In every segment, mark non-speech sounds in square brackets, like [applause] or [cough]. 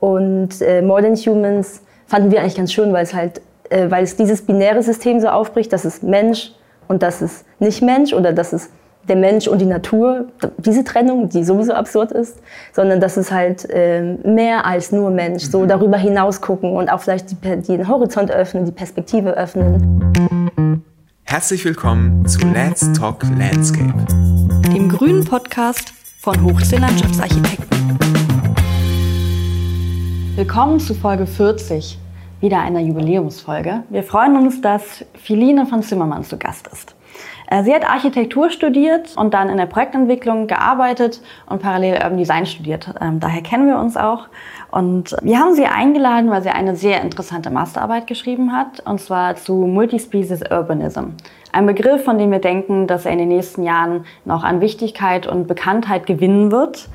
Und äh, More Than Humans fanden wir eigentlich ganz schön, weil es halt, äh, weil es dieses binäre System so aufbricht, dass es Mensch und dass es nicht Mensch oder dass es der Mensch und die Natur, diese Trennung, die sowieso absurd ist, sondern dass es halt äh, mehr als nur Mensch, so mhm. darüber hinaus gucken und auch vielleicht die, den Horizont öffnen, die Perspektive öffnen. Herzlich willkommen zu Let's Talk Landscape, dem grünen Podcast von Hochsee Landschaftsarchitekten. Willkommen zu Folge 40, wieder einer Jubiläumsfolge. Wir freuen uns, dass Philine von Zimmermann zu Gast ist. Äh, sie hat Architektur studiert und dann in der Projektentwicklung gearbeitet und parallel Urban Design studiert. Ähm, daher kennen wir uns auch. Und wir haben sie eingeladen, weil sie eine sehr interessante Masterarbeit geschrieben hat, und zwar zu Multispecies Urbanism. Ein Begriff, von dem wir denken, dass er in den nächsten Jahren noch an Wichtigkeit und Bekanntheit gewinnen wird.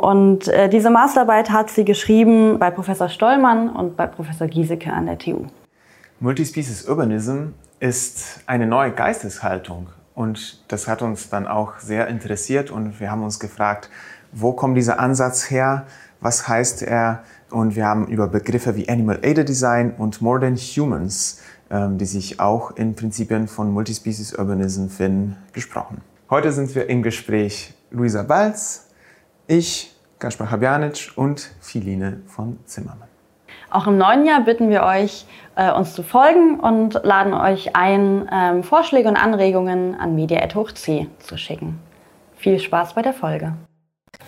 Und äh, diese Masterarbeit hat sie geschrieben bei Professor Stollmann und bei Professor Giesecke an der TU. Multispecies Urbanism ist eine neue Geisteshaltung und das hat uns dann auch sehr interessiert und wir haben uns gefragt, wo kommt dieser Ansatz her, was heißt er und wir haben über Begriffe wie Animal Aided Design und More Than Humans, ähm, die sich auch in Prinzipien von Multispecies Urbanism finden, gesprochen. Heute sind wir im Gespräch Luisa Balz, ich, Gaspar Habjanic und Philine von Zimmermann. Auch im neuen Jahr bitten wir euch, äh, uns zu folgen und laden euch ein, ähm, Vorschläge und Anregungen an media.hochc zu schicken. Viel Spaß bei der Folge.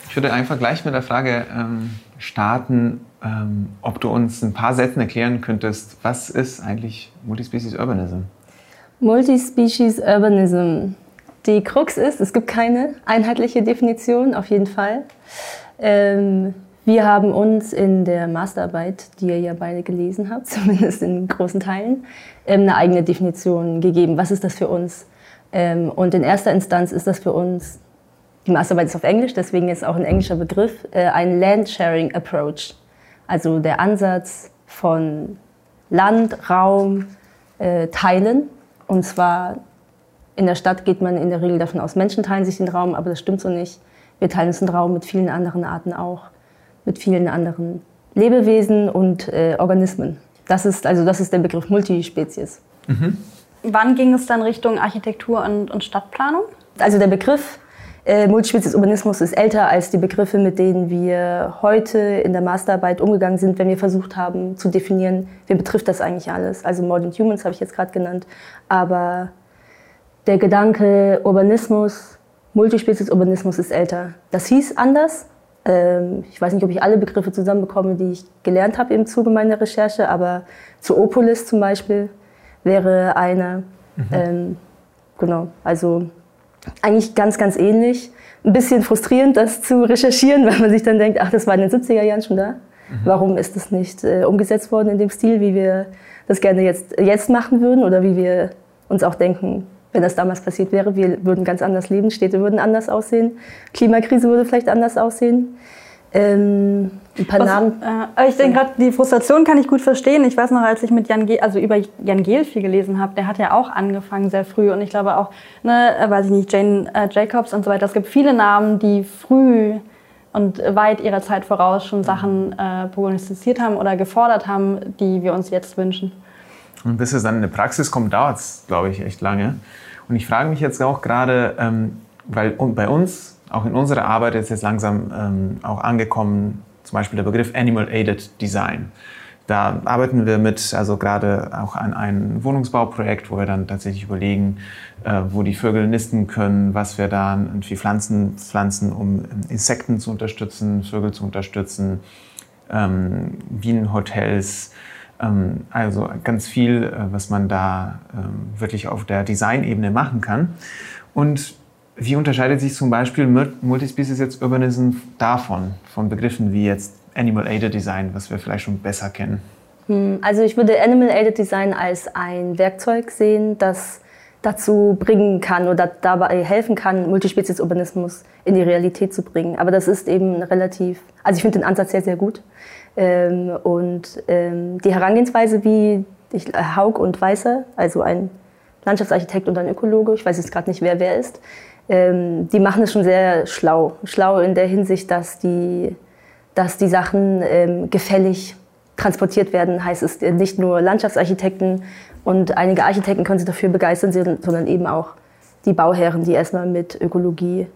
Ich würde einfach gleich mit der Frage ähm, starten, ähm, ob du uns ein paar Sätzen erklären könntest, was ist eigentlich Multispecies Urbanism? Multispecies Urbanism die Krux ist, es gibt keine einheitliche Definition, auf jeden Fall. Ähm, wir haben uns in der Masterarbeit, die ihr ja beide gelesen habt, [laughs] zumindest in großen Teilen, ähm, eine eigene Definition gegeben. Was ist das für uns? Ähm, und in erster Instanz ist das für uns, die Masterarbeit ist auf Englisch, deswegen ist auch ein englischer Begriff, äh, ein Land-Sharing Approach. Also der Ansatz von Land, Raum, äh, Teilen. Und zwar in der Stadt geht man in der Regel davon aus, Menschen teilen sich den Raum, aber das stimmt so nicht. Wir teilen uns den Raum mit vielen anderen Arten auch, mit vielen anderen Lebewesen und äh, Organismen. Das ist, also das ist der Begriff Multispezies. Mhm. Wann ging es dann Richtung Architektur und, und Stadtplanung? Also der Begriff äh, Multispezies Urbanismus ist älter als die Begriffe, mit denen wir heute in der Masterarbeit umgegangen sind, wenn wir versucht haben zu definieren, wen betrifft das eigentlich alles. Also Modern Humans habe ich jetzt gerade genannt, aber der Gedanke Urbanismus, Multispezies-Urbanismus ist älter. Das hieß anders. Ähm, ich weiß nicht, ob ich alle Begriffe zusammenbekomme, die ich gelernt habe im Zuge meiner Recherche, aber Zoopolis zum Beispiel wäre einer. Mhm. Ähm, genau, also eigentlich ganz, ganz ähnlich. Ein bisschen frustrierend, das zu recherchieren, [laughs] weil man sich dann denkt, ach, das war in den 70er Jahren schon da. Mhm. Warum ist das nicht äh, umgesetzt worden in dem Stil, wie wir das gerne jetzt, jetzt machen würden oder wie wir uns auch denken, wenn das damals passiert wäre. Wir würden ganz anders leben, Städte würden anders aussehen, Klimakrise würde vielleicht anders aussehen. Ähm, ein paar Was, Namen. Äh, ich denke gerade, die Frustration kann ich gut verstehen. Ich weiß noch, als ich mit Jan Gehl, also über Jan Gehl viel gelesen habe, der hat ja auch angefangen sehr früh und ich glaube auch, ne, äh, weiß ich nicht, Jane äh, Jacobs und so weiter. Es gibt viele Namen, die früh und weit ihrer Zeit voraus schon Sachen äh, prognostiziert haben oder gefordert haben, die wir uns jetzt wünschen. Und bis es dann in die Praxis kommt, dauert es, glaube ich, echt lange. Und ich frage mich jetzt auch gerade, ähm, weil bei uns, auch in unserer Arbeit ist jetzt langsam ähm, auch angekommen, zum Beispiel der Begriff Animal Aided Design. Da arbeiten wir mit, also gerade auch an einem Wohnungsbauprojekt, wo wir dann tatsächlich überlegen, äh, wo die Vögel nisten können, was wir da irgendwie Pflanzen pflanzen, um Insekten zu unterstützen, Vögel zu unterstützen, ähm, Bienenhotels, ähm, also ganz viel, äh, was man da ähm, wirklich auf der Designebene machen kann. Und wie unterscheidet sich zum Beispiel Multispecies jetzt Urbanism davon, von Begriffen wie jetzt Animal Aided Design, was wir vielleicht schon besser kennen? Hm, also ich würde Animal Aided Design als ein Werkzeug sehen, das dazu bringen kann oder dabei helfen kann, Multispezies Urbanismus in die Realität zu bringen. Aber das ist eben relativ, also ich finde den Ansatz sehr, sehr gut. Ähm, und ähm, die Herangehensweise, wie ich, äh, Haug und Weißer, also ein Landschaftsarchitekt und ein Ökologe, ich weiß jetzt gerade nicht, wer wer ist, ähm, die machen es schon sehr schlau. Schlau in der Hinsicht, dass die dass die Sachen ähm, gefällig transportiert werden. Heißt es nicht nur Landschaftsarchitekten und einige Architekten können sich dafür begeistern, sondern eben auch die Bauherren, die erstmal mit Ökologie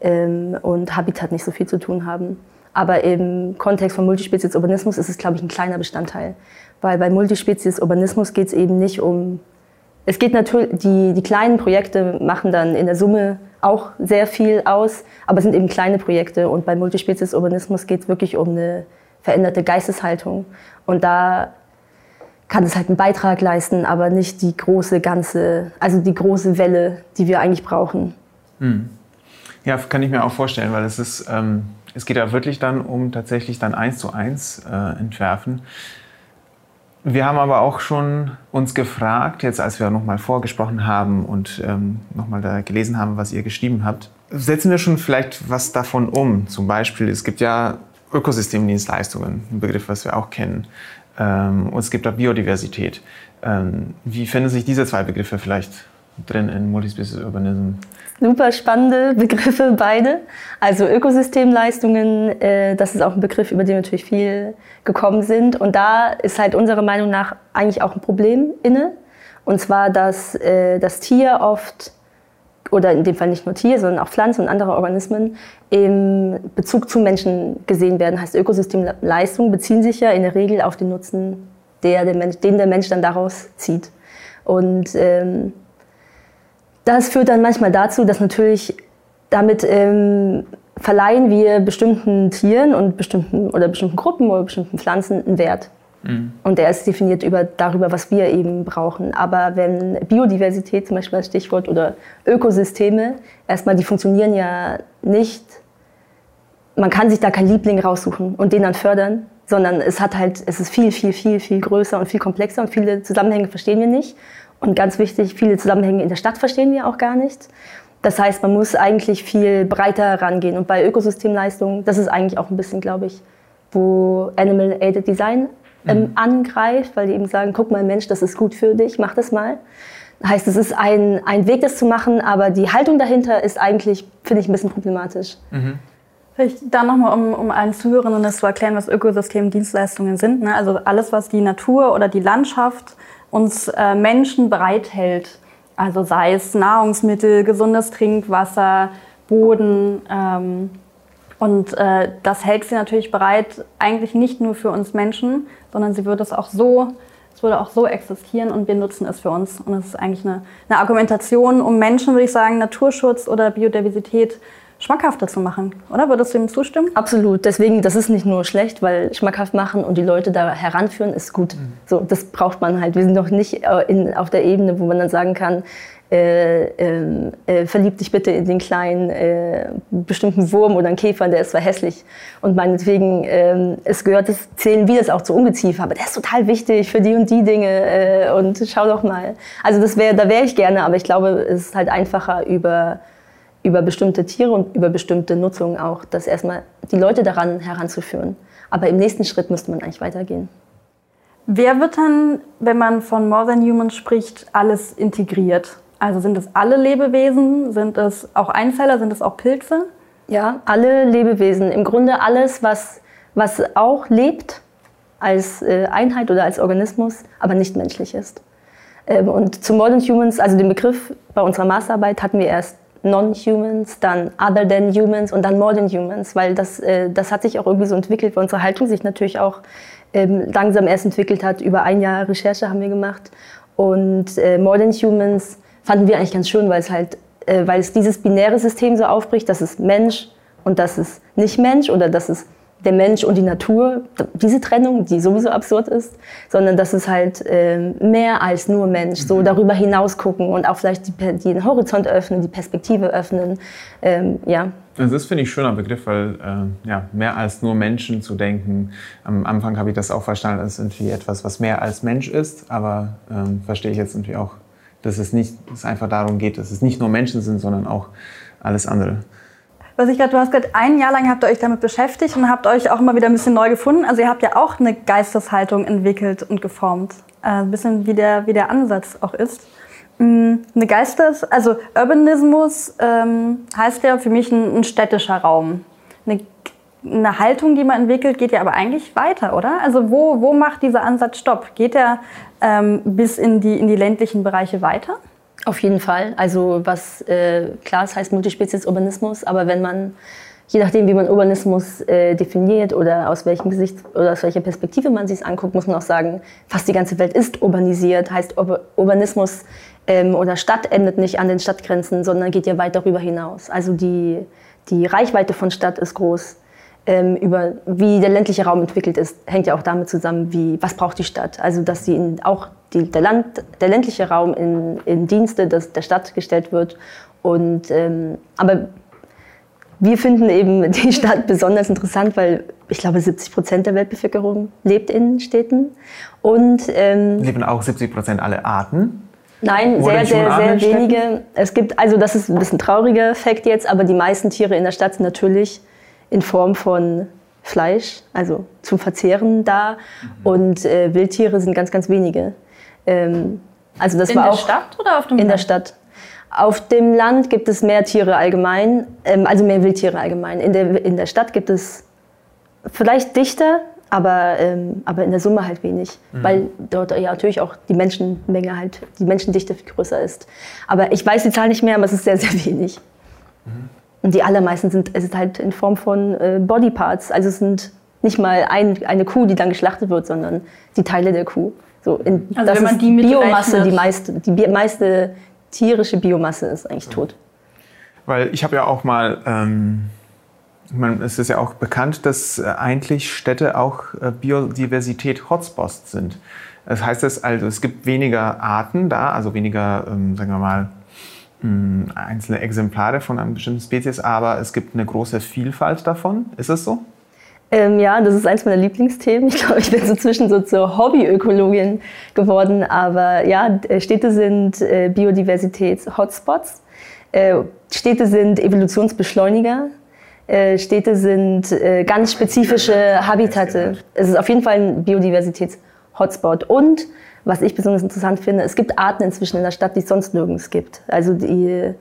ähm, und Habitat nicht so viel zu tun haben. Aber im Kontext von Multispezies-Urbanismus ist es, glaube ich, ein kleiner Bestandteil. Weil bei Multispezies-Urbanismus geht es eben nicht um. Es geht natürlich, die, die kleinen Projekte machen dann in der Summe auch sehr viel aus, aber es sind eben kleine Projekte. Und bei Multispezies-Urbanismus geht es wirklich um eine veränderte Geisteshaltung. Und da kann es halt einen Beitrag leisten, aber nicht die große ganze, also die große Welle, die wir eigentlich brauchen. Hm. Ja, kann ich mir auch vorstellen, weil es ist, ähm, es geht ja wirklich dann um tatsächlich dann eins zu eins äh, entwerfen. Wir haben aber auch schon uns gefragt, jetzt als wir nochmal vorgesprochen haben und ähm, nochmal da gelesen haben, was ihr geschrieben habt, setzen wir schon vielleicht was davon um? Zum Beispiel, es gibt ja Ökosystemdienstleistungen, ein Begriff, was wir auch kennen. Ähm, und es gibt auch Biodiversität. Ähm, wie finden sich diese zwei Begriffe vielleicht drin in Multispecies Urbanism? Super spannende Begriffe beide. Also Ökosystemleistungen, äh, das ist auch ein Begriff, über den natürlich viel gekommen sind. Und da ist halt unserer Meinung nach eigentlich auch ein Problem inne. Und zwar, dass äh, das Tier oft oder in dem Fall nicht nur Tier, sondern auch Pflanzen und andere Organismen im Bezug zu Menschen gesehen werden. Heißt, Ökosystemleistungen beziehen sich ja in der Regel auf den Nutzen, der der Mensch, den der Mensch dann daraus zieht. Und ähm, das führt dann manchmal dazu, dass natürlich damit ähm, verleihen wir bestimmten Tieren und bestimmten oder bestimmten Gruppen oder bestimmten Pflanzen einen Wert. Mhm. Und der ist definiert über, darüber, was wir eben brauchen. Aber wenn Biodiversität zum Beispiel als Stichwort oder Ökosysteme, erstmal, die funktionieren ja nicht, man kann sich da keinen Liebling raussuchen und den dann fördern, sondern es hat halt, es ist viel, viel, viel, viel größer und viel komplexer und viele Zusammenhänge verstehen wir nicht. Und ganz wichtig, viele Zusammenhänge in der Stadt verstehen wir auch gar nicht. Das heißt, man muss eigentlich viel breiter rangehen. Und bei Ökosystemleistungen, das ist eigentlich auch ein bisschen, glaube ich, wo Animal Aided Design ähm, mhm. angreift, weil die eben sagen, guck mal Mensch, das ist gut für dich, mach das mal. Heißt, es ist ein, ein Weg, das zu machen, aber die Haltung dahinter ist eigentlich, finde ich, ein bisschen problematisch. Mhm. Vielleicht da nochmal, um, um allen Zuhörern das zu erklären, was Ökosystemdienstleistungen sind. Ne? Also alles, was die Natur oder die Landschaft uns äh, Menschen bereithält. Also sei es Nahrungsmittel, gesundes Trinkwasser, Boden, ähm, und äh, das hält sie natürlich bereit, eigentlich nicht nur für uns Menschen, sondern sie würde es auch so, es würde auch so existieren und wir nutzen es für uns. Und es ist eigentlich eine, eine Argumentation, um Menschen, würde ich sagen, Naturschutz oder Biodiversität schmackhafter zu machen, oder? Würdest du ihm zustimmen? Absolut. Deswegen, das ist nicht nur schlecht, weil schmackhaft machen und die Leute da heranführen ist gut. Mhm. So, das braucht man halt. Wir sind doch nicht äh, in, auf der Ebene, wo man dann sagen kann, äh, ähm, äh, verlieb dich bitte in den kleinen äh, bestimmten Wurm oder einen Käfer, der ist zwar hässlich. Und meinetwegen, äh, es gehört, das zählen wir das auch zu Ungeziefer, aber der ist total wichtig für die und die Dinge äh, und schau doch mal. Also das wär, da wäre ich gerne, aber ich glaube, es ist halt einfacher über, über bestimmte Tiere und über bestimmte Nutzungen auch, das erstmal die Leute daran heranzuführen. Aber im nächsten Schritt müsste man eigentlich weitergehen. Wer wird dann, wenn man von More Than Humans spricht, alles integriert? Also sind es alle Lebewesen? Sind es auch Einzeller? Sind es auch Pilze? Ja, alle Lebewesen. Im Grunde alles, was, was auch lebt als äh, Einheit oder als Organismus, aber nicht menschlich ist. Ähm, und zu Modern Humans, also den Begriff bei unserer Masterarbeit hatten wir erst Non-Humans, dann Other Than Humans und dann Modern Humans, weil das, äh, das hat sich auch irgendwie so entwickelt, weil unsere Haltung sich natürlich auch ähm, langsam erst entwickelt hat. Über ein Jahr Recherche haben wir gemacht. Und äh, Modern Humans fanden wir eigentlich ganz schön, weil es halt, äh, weil es dieses binäre System so aufbricht, dass es Mensch und dass es nicht Mensch oder dass es der Mensch und die Natur, diese Trennung, die sowieso absurd ist, sondern dass es halt äh, mehr als nur Mensch, so mhm. darüber hinaus gucken und auch vielleicht die, den Horizont öffnen, die Perspektive öffnen, ähm, ja. Das finde ich ein schöner Begriff, weil äh, ja, mehr als nur Menschen zu denken, am Anfang habe ich das auch verstanden als irgendwie etwas, was mehr als Mensch ist, aber ähm, verstehe ich jetzt irgendwie auch dass es nicht dass es einfach darum geht, dass es nicht nur Menschen sind, sondern auch alles andere. Was ich gerade, du hast gerade ein Jahr lang habt ihr euch damit beschäftigt und habt euch auch immer wieder ein bisschen neu gefunden. Also ihr habt ja auch eine Geisteshaltung entwickelt und geformt. Äh, ein bisschen wie der, wie der Ansatz auch ist. Mm, eine Geistes, also Urbanismus ähm, heißt ja für mich ein, ein städtischer Raum. Eine eine Haltung, die man entwickelt, geht ja aber eigentlich weiter, oder? Also wo, wo macht dieser Ansatz Stopp? Geht er ähm, bis in die, in die ländlichen Bereiche weiter? Auf jeden Fall. Also was äh, klar, es heißt Multispezies-Urbanismus, aber wenn man, je nachdem wie man Urbanismus äh, definiert oder aus welchem Gesicht oder aus welcher Perspektive man sich anguckt, muss man auch sagen, fast die ganze Welt ist urbanisiert. Heißt Ur Urbanismus ähm, oder Stadt endet nicht an den Stadtgrenzen, sondern geht ja weit darüber hinaus. Also die, die Reichweite von Stadt ist groß ähm, über wie der ländliche Raum entwickelt ist, hängt ja auch damit zusammen, wie, was braucht die Stadt. Also dass sie in, auch die, der, Land, der ländliche Raum in, in Dienste des, der Stadt gestellt wird. Und, ähm, aber wir finden eben [laughs] die Stadt besonders interessant, weil ich glaube, 70 Prozent der Weltbevölkerung lebt in Städten. Und, ähm, Leben auch 70 Prozent aller Arten? Nein, sehr, sehr, sehr wenige. Es gibt, also das ist ein bisschen trauriger Fakt jetzt, aber die meisten Tiere in der Stadt sind natürlich in Form von Fleisch, also zum Verzehren da. Mhm. Und äh, Wildtiere sind ganz, ganz wenige. Ähm, also das in war der auch Stadt oder auf dem In Land? der Stadt. Auf dem Land gibt es mehr Tiere allgemein, ähm, also mehr Wildtiere allgemein. In der, in der Stadt gibt es vielleicht dichter, aber, ähm, aber in der Summe halt wenig, mhm. weil dort ja natürlich auch die Menschenmenge halt, die Menschendichte viel größer ist. Aber ich weiß die Zahl nicht mehr, aber es ist sehr, sehr wenig. Mhm. Und die allermeisten sind, es ist halt in Form von äh, Bodyparts. Also es sind nicht mal ein, eine Kuh, die dann geschlachtet wird, sondern die Teile der Kuh. So in, also das wenn man die mit Biomasse, die meiste, die meiste tierische Biomasse ist eigentlich tot. Weil ich habe ja auch mal, ähm, man, es ist ja auch bekannt, dass äh, eigentlich Städte auch äh, Biodiversität-Hotspots sind. Das heißt es also, es gibt weniger Arten da, also weniger, ähm, sagen wir mal, einzelne Exemplare von einer bestimmten Spezies, aber es gibt eine große Vielfalt davon. Ist das so? Ähm, ja, das ist eins meiner Lieblingsthemen. Ich glaube, ich bin so zwischen so zur Hobbyökologin geworden. Aber ja, Städte sind äh, Biodiversitäts-Hotspots. Äh, Städte sind Evolutionsbeschleuniger. Äh, Städte sind äh, ganz spezifische Habitate. Es ist auf jeden Fall ein Biodiversitäts-Hotspot. Und was ich besonders interessant finde, es gibt Arten inzwischen in der Stadt, die es sonst nirgends gibt. Also die,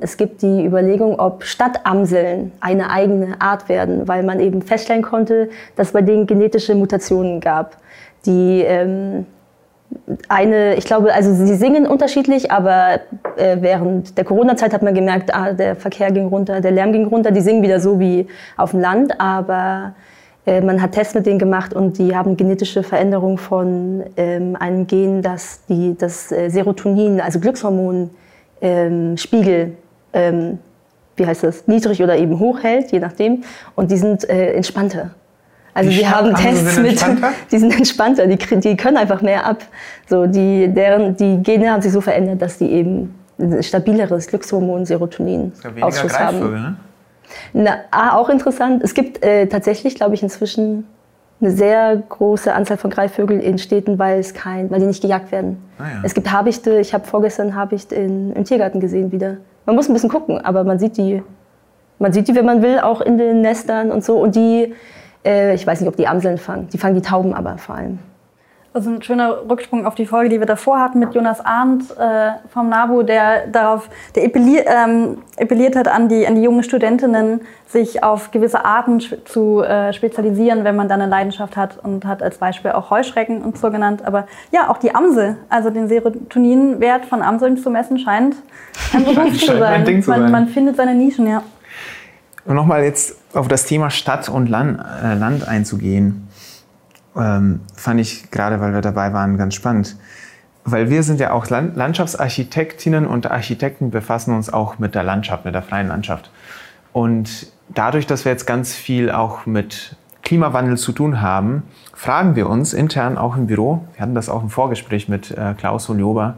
es gibt die Überlegung, ob Stadtamseln eine eigene Art werden, weil man eben feststellen konnte, dass bei denen genetische Mutationen gab, die ähm, eine, ich glaube, also sie singen unterschiedlich, aber äh, während der Corona-Zeit hat man gemerkt, ah, der Verkehr ging runter, der Lärm ging runter, die singen wieder so wie auf dem Land, aber äh, man hat Tests mit denen gemacht und die haben genetische Veränderungen von ähm, einem Gen, das die, das äh, Serotonin, also Glückshormonspiegel, ähm, ähm, wie heißt das, niedrig oder eben hoch hält, je nachdem. Und die sind äh, entspannter. Also die wir haben Tests mit, [laughs] die sind entspannter, die, die können einfach mehr ab. So, die, deren, die Gene haben sich so verändert, dass die eben ein stabileres Glückshormon Serotonin Ausschuss haben. Ne? Na, ah, auch interessant. Es gibt äh, tatsächlich, glaube ich, inzwischen eine sehr große Anzahl von Greifvögeln in Städten, weil, es kein, weil die nicht gejagt werden. Ah, ja. Es gibt Habichte, ich habe vorgestern Habicht in, im Tiergarten gesehen wieder. Man muss ein bisschen gucken, aber man sieht die, man sieht die, wenn man will, auch in den Nestern und so. Und die, äh, ich weiß nicht, ob die Amseln fangen, die fangen die Tauben aber vor allem. Das ist ein schöner Rücksprung auf die Folge, die wir davor hatten mit Jonas Arndt äh, vom NABU, der darauf, der appelliert, ähm, appelliert hat an die, an die jungen Studentinnen, sich auf gewisse Arten zu äh, spezialisieren, wenn man dann eine Leidenschaft hat und hat als Beispiel auch Heuschrecken und so genannt. Aber ja, auch die Amsel, also den Serotoninwert von Amseln zu messen, scheint ein Beruf zu sein. Ding zu man, sein. man findet seine Nischen, ja. Und nochmal jetzt auf das Thema Stadt und Land, äh, Land einzugehen ähm, fand ich gerade, weil wir dabei waren, ganz spannend. Weil wir sind ja auch Land Landschaftsarchitektinnen und Architekten befassen uns auch mit der Landschaft, mit der freien Landschaft. Und dadurch, dass wir jetzt ganz viel auch mit Klimawandel zu tun haben, fragen wir uns intern auch im Büro, wir hatten das auch im Vorgespräch mit äh, Klaus Holjober,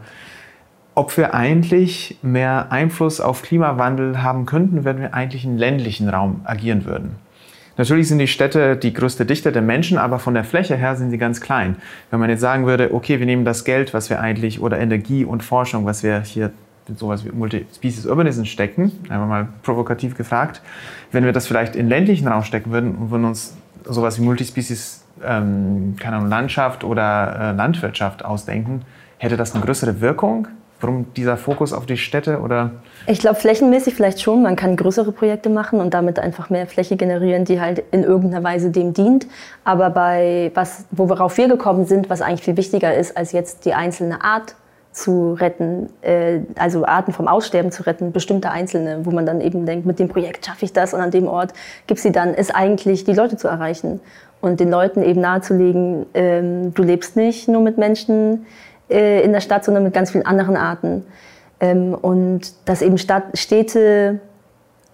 ob wir eigentlich mehr Einfluss auf Klimawandel haben könnten, wenn wir eigentlich im ländlichen Raum agieren würden. Natürlich sind die Städte die größte Dichte der Menschen, aber von der Fläche her sind sie ganz klein. Wenn man jetzt sagen würde, okay, wir nehmen das Geld, was wir eigentlich, oder Energie und Forschung, was wir hier in sowas wie Multispecies Urbanism stecken, einfach mal provokativ gefragt, wenn wir das vielleicht in ländlichen Raum stecken würden und würden uns sowas wie Multispecies, ähm, keine Ahnung, Landschaft oder äh, Landwirtschaft ausdenken, hätte das eine größere Wirkung Warum dieser Fokus auf die Städte oder? Ich glaube flächenmäßig vielleicht schon. Man kann größere Projekte machen und damit einfach mehr Fläche generieren, die halt in irgendeiner Weise dem dient. Aber bei was, worauf wir gekommen sind, was eigentlich viel wichtiger ist, als jetzt die einzelne Art zu retten, äh, also Arten vom Aussterben zu retten, bestimmte einzelne, wo man dann eben denkt, mit dem Projekt schaffe ich das und an dem Ort gibt sie dann, ist eigentlich die Leute zu erreichen und den Leuten eben nahezulegen, ähm, du lebst nicht nur mit Menschen äh, in der Stadt, sondern mit ganz vielen anderen Arten. Ähm, und dass eben Stadt, Städte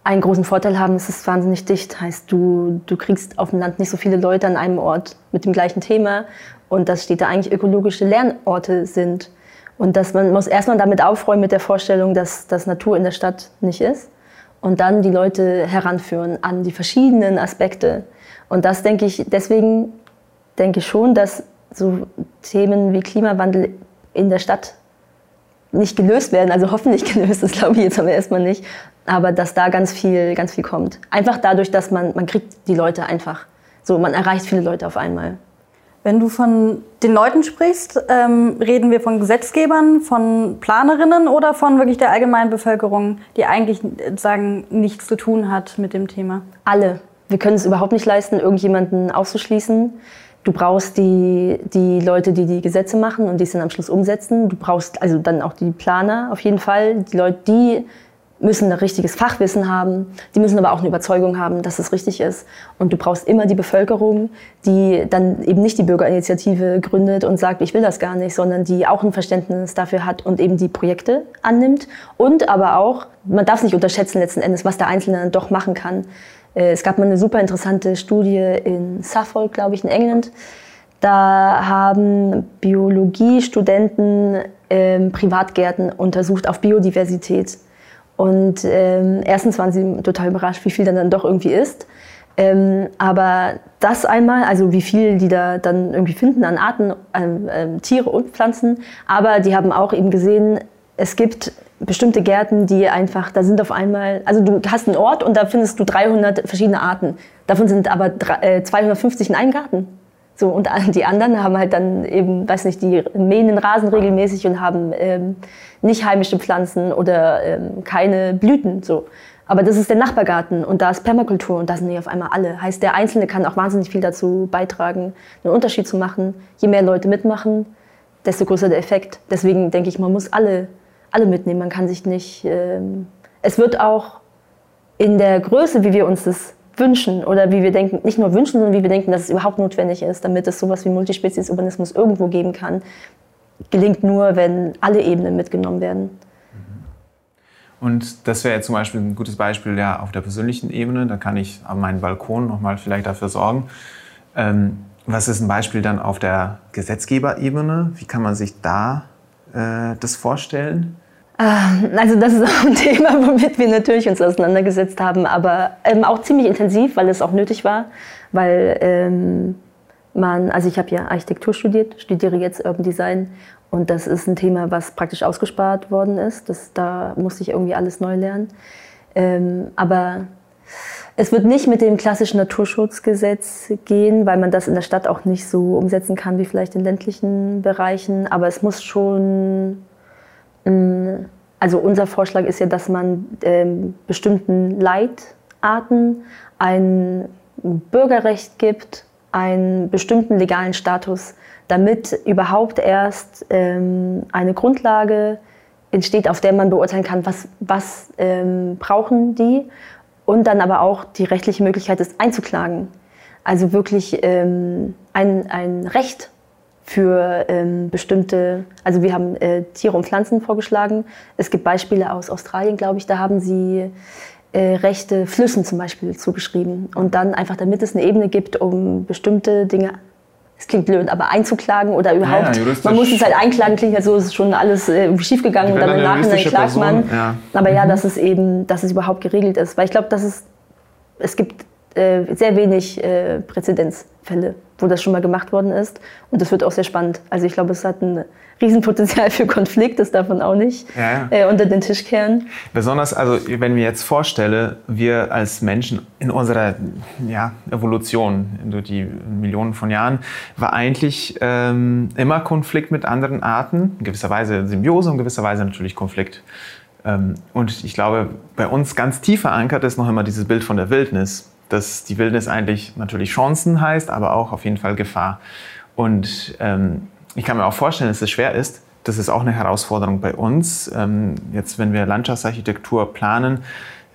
einen großen Vorteil haben, es ist wahnsinnig dicht. Heißt, du, du kriegst auf dem Land nicht so viele Leute an einem Ort mit dem gleichen Thema und dass Städte eigentlich ökologische Lernorte sind. Und dass man muss erstmal damit aufräumen mit der Vorstellung, dass, dass Natur in der Stadt nicht ist. Und dann die Leute heranführen an die verschiedenen Aspekte. Und das denke ich, deswegen denke ich schon, dass so Themen wie Klimawandel in der Stadt nicht gelöst werden, also hoffentlich [laughs] gelöst, das glaube ich jetzt aber erstmal nicht, aber dass da ganz viel, ganz viel kommt. Einfach dadurch, dass man, man kriegt die Leute einfach, so man erreicht viele Leute auf einmal. Wenn du von den Leuten sprichst, ähm, reden wir von Gesetzgebern, von Planerinnen oder von wirklich der allgemeinen Bevölkerung, die eigentlich sagen nichts zu tun hat mit dem Thema? Alle. Wir können es überhaupt nicht leisten, irgendjemanden auszuschließen. Du brauchst die, die Leute, die die Gesetze machen und die es dann am Schluss umsetzen. Du brauchst also dann auch die Planer auf jeden Fall, die Leute, die müssen ein richtiges Fachwissen haben, die müssen aber auch eine Überzeugung haben, dass es richtig ist. Und du brauchst immer die Bevölkerung, die dann eben nicht die Bürgerinitiative gründet und sagt, ich will das gar nicht, sondern die auch ein Verständnis dafür hat und eben die Projekte annimmt. Und aber auch, man darf es nicht unterschätzen letzten Endes, was der Einzelne dann doch machen kann. Äh, es gab mal eine super interessante Studie in Suffolk, glaube ich, in England. Da haben Biologiestudenten ähm, Privatgärten untersucht auf Biodiversität. Und ähm, erstens waren sie total überrascht, wie viel dann, dann doch irgendwie ist. Ähm, aber das einmal, also wie viel die da dann irgendwie finden an Arten, ähm, ähm, Tiere und Pflanzen. Aber die haben auch eben gesehen, es gibt bestimmte Gärten, die einfach, da sind auf einmal, also du hast einen Ort und da findest du 300 verschiedene Arten. Davon sind aber 250 äh, in einem Garten. So, und die anderen haben halt dann eben, weiß nicht, die mähen den Rasen regelmäßig und haben ähm, nicht heimische Pflanzen oder ähm, keine Blüten. So. Aber das ist der Nachbargarten und da ist Permakultur und da sind die auf einmal alle. Heißt, der Einzelne kann auch wahnsinnig viel dazu beitragen, einen Unterschied zu machen. Je mehr Leute mitmachen, desto größer der Effekt. Deswegen denke ich, man muss alle, alle mitnehmen. Man kann sich nicht. Ähm, es wird auch in der Größe, wie wir uns das wünschen oder wie wir denken, nicht nur wünschen, sondern wie wir denken, dass es überhaupt notwendig ist, damit es sowas wie Multispezies-Urbanismus irgendwo geben kann, gelingt nur, wenn alle Ebenen mitgenommen werden. Und das wäre jetzt zum Beispiel ein gutes Beispiel ja, auf der persönlichen Ebene. Da kann ich an meinem Balkon nochmal vielleicht dafür sorgen. Ähm, was ist ein Beispiel dann auf der Gesetzgeberebene? Wie kann man sich da äh, das vorstellen? Ähm, also das ist [laughs] auch ein Thema, womit wir natürlich uns auseinandergesetzt haben, aber ähm, auch ziemlich intensiv, weil es auch nötig war, weil ähm, man, also ich habe ja Architektur studiert, studiere jetzt Urban Design und das ist ein Thema, was praktisch ausgespart worden ist. Das, da musste ich irgendwie alles neu lernen. Ähm, aber es wird nicht mit dem klassischen Naturschutzgesetz gehen, weil man das in der Stadt auch nicht so umsetzen kann wie vielleicht in ländlichen Bereichen. Aber es muss schon also unser Vorschlag ist ja, dass man ähm, bestimmten Leitarten ein Bürgerrecht gibt, einen bestimmten legalen Status, damit überhaupt erst ähm, eine Grundlage entsteht, auf der man beurteilen kann, was, was ähm, brauchen die und dann aber auch die rechtliche Möglichkeit ist, einzuklagen. Also wirklich ähm, ein, ein Recht für ähm, bestimmte, also wir haben äh, Tiere und Pflanzen vorgeschlagen. Es gibt Beispiele aus Australien, glaube ich, da haben sie äh, Rechte Flüssen zum Beispiel zugeschrieben. Und dann einfach, damit es eine Ebene gibt, um bestimmte Dinge, es klingt blöd, aber einzuklagen oder überhaupt, ja, ja, man muss es halt einklagen, klingt halt so, es ist schon alles äh, schiefgegangen und dann im Nachhinein klagt man. Ja. Aber mhm. ja, dass es eben, dass es überhaupt geregelt ist. Weil ich glaube, dass es, es gibt äh, sehr wenig äh, Präzedenzfälle, wo das schon mal gemacht worden ist. Und das wird auch sehr spannend. Also ich glaube, es hat ein Riesenpotenzial für Konflikt, das darf man auch nicht ja. Äh, unter den Tisch kehren. Besonders, also wenn mir jetzt vorstelle, wir als Menschen in unserer ja, Evolution durch die Millionen von Jahren war eigentlich ähm, immer Konflikt mit anderen Arten, in gewisser Weise Symbiose und in gewisser Weise natürlich Konflikt. Ähm, und ich glaube, bei uns ganz tief verankert ist noch immer dieses Bild von der Wildnis dass die Wildnis eigentlich natürlich Chancen heißt, aber auch auf jeden Fall Gefahr. Und ähm, ich kann mir auch vorstellen, dass es schwer ist. Das ist auch eine Herausforderung bei uns. Ähm, jetzt, wenn wir Landschaftsarchitektur planen,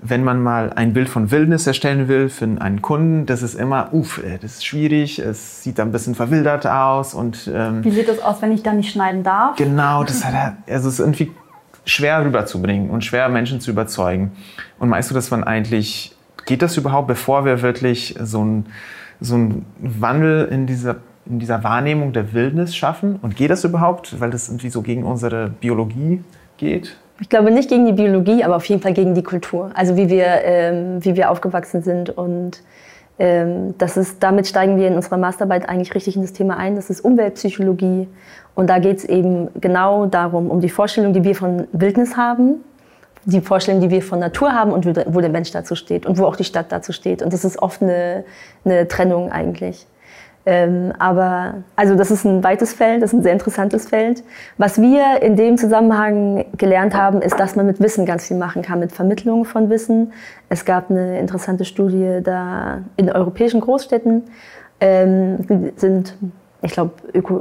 wenn man mal ein Bild von Wildnis erstellen will für einen Kunden, das ist immer, uff, äh, das ist schwierig, es sieht ein bisschen verwildert aus. Und, ähm, Wie sieht das aus, wenn ich da nicht schneiden darf? Genau, das hat, also ist irgendwie schwer rüberzubringen und schwer Menschen zu überzeugen. Und meinst du, dass man eigentlich Geht das überhaupt, bevor wir wirklich so einen so Wandel in dieser, in dieser Wahrnehmung der Wildnis schaffen? Und geht das überhaupt, weil das irgendwie so gegen unsere Biologie geht? Ich glaube nicht gegen die Biologie, aber auf jeden Fall gegen die Kultur. Also wie wir, ähm, wie wir aufgewachsen sind. Und ähm, das ist, damit steigen wir in unserer Masterarbeit eigentlich richtig in das Thema ein. Das ist Umweltpsychologie. Und da geht es eben genau darum, um die Vorstellung, die wir von Wildnis haben die Vorstellung, die wir von Natur haben und wo der Mensch dazu steht und wo auch die Stadt dazu steht. Und das ist oft eine, eine Trennung eigentlich. Ähm, aber also das ist ein weites Feld, das ist ein sehr interessantes Feld. Was wir in dem Zusammenhang gelernt haben, ist, dass man mit Wissen ganz viel machen kann, mit Vermittlung von Wissen. Es gab eine interessante Studie da in europäischen Großstädten ähm, sind ich glaube,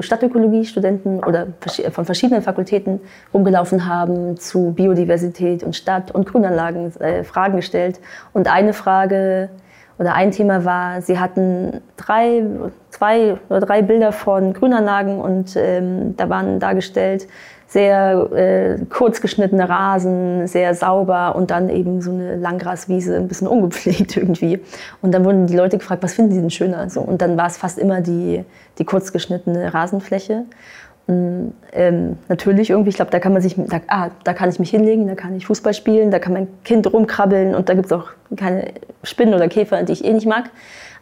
Stadtökologie-Studenten oder von verschiedenen Fakultäten rumgelaufen haben zu Biodiversität und Stadt und Grünanlagen äh, Fragen gestellt. Und eine Frage oder ein Thema war, sie hatten drei, zwei oder drei Bilder von Grünanlagen und ähm, da waren dargestellt, sehr äh, kurz geschnittene Rasen, sehr sauber und dann eben so eine Langgraswiese, ein bisschen ungepflegt [laughs] irgendwie. Und dann wurden die Leute gefragt, was finden sie denn schöner? So, und dann war es fast immer die, die kurz geschnittene Rasenfläche. Und, ähm, natürlich irgendwie, ich glaube, da kann man sich, da, ah, da kann ich mich hinlegen, da kann ich Fußball spielen, da kann mein Kind rumkrabbeln und da gibt es auch keine Spinnen oder Käfer, die ich eh nicht mag.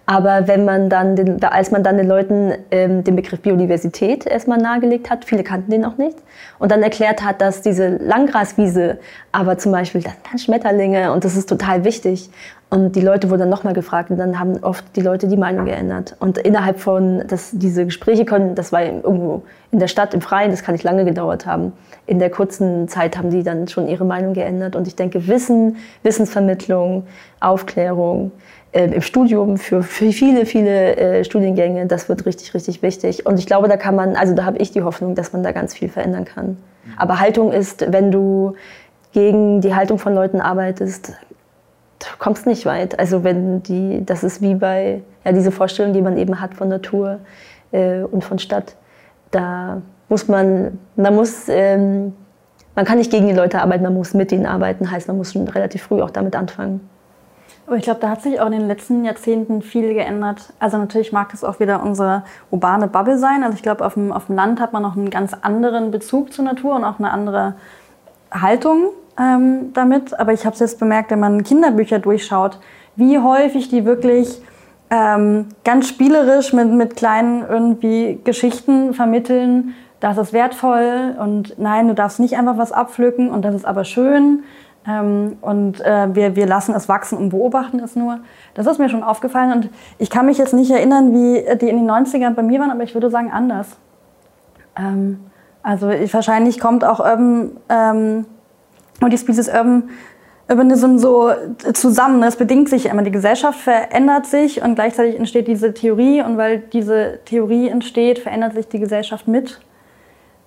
Aber wenn man dann, den, als man dann den Leuten ähm, den Begriff Biodiversität erstmal nahegelegt hat, viele kannten den auch nicht, und dann erklärt hat, dass diese Langgraswiese, aber zum Beispiel, das sind Schmetterlinge und das ist total wichtig. Und die Leute wurden dann nochmal gefragt und dann haben oft die Leute die Meinung geändert. Und innerhalb von, dass diese Gespräche können, das war irgendwo in der Stadt, im Freien, das kann nicht lange gedauert haben. In der kurzen Zeit haben die dann schon ihre Meinung geändert. Und ich denke, Wissen, Wissensvermittlung, Aufklärung, im Studium für, viele, viele äh, Studiengänge. Das wird richtig, richtig wichtig. Und ich glaube, da kann man, also da habe ich die Hoffnung, dass man da ganz viel verändern kann. Aber Haltung ist, wenn du gegen die Haltung von Leuten arbeitest, du kommst nicht weit. Also wenn die, das ist wie bei ja, diese Vorstellung, die man eben hat von Natur äh, und von Stadt. Da muss man, da muss, ähm, man kann nicht gegen die Leute arbeiten, man muss mit ihnen arbeiten. Heißt, man muss schon relativ früh auch damit anfangen. Aber ich glaube, da hat sich auch in den letzten Jahrzehnten viel geändert. Also natürlich mag es auch wieder unsere urbane Bubble sein. Also ich glaube, auf dem, auf dem Land hat man noch einen ganz anderen Bezug zur Natur und auch eine andere Haltung ähm, damit. Aber ich habe es jetzt bemerkt, wenn man Kinderbücher durchschaut, wie häufig die wirklich ähm, ganz spielerisch mit, mit kleinen irgendwie Geschichten vermitteln, das ist wertvoll und nein, du darfst nicht einfach was abpflücken und das ist aber schön. Ähm, und äh, wir, wir lassen es wachsen und beobachten es nur. Das ist mir schon aufgefallen und ich kann mich jetzt nicht erinnern, wie die in den 90ern bei mir waren, aber ich würde sagen anders. Ähm, also ich, wahrscheinlich kommt auch Urban, ähm, die Species Urban Urbanism so zusammen. Es bedingt sich immer. Die Gesellschaft verändert sich und gleichzeitig entsteht diese Theorie und weil diese Theorie entsteht, verändert sich die Gesellschaft mit.